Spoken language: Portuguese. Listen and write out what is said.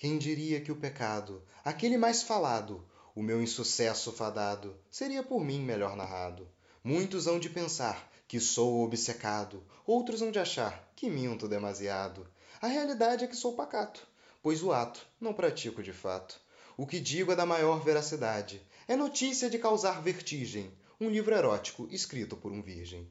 Quem diria que o pecado, aquele mais falado, o meu insucesso fadado, seria por mim melhor narrado? Muitos hão de pensar que sou obcecado, outros hão de achar que minto demasiado. A realidade é que sou pacato, pois o ato não pratico de fato. O que digo é da maior veracidade. É notícia de causar vertigem, um livro erótico escrito por um virgem.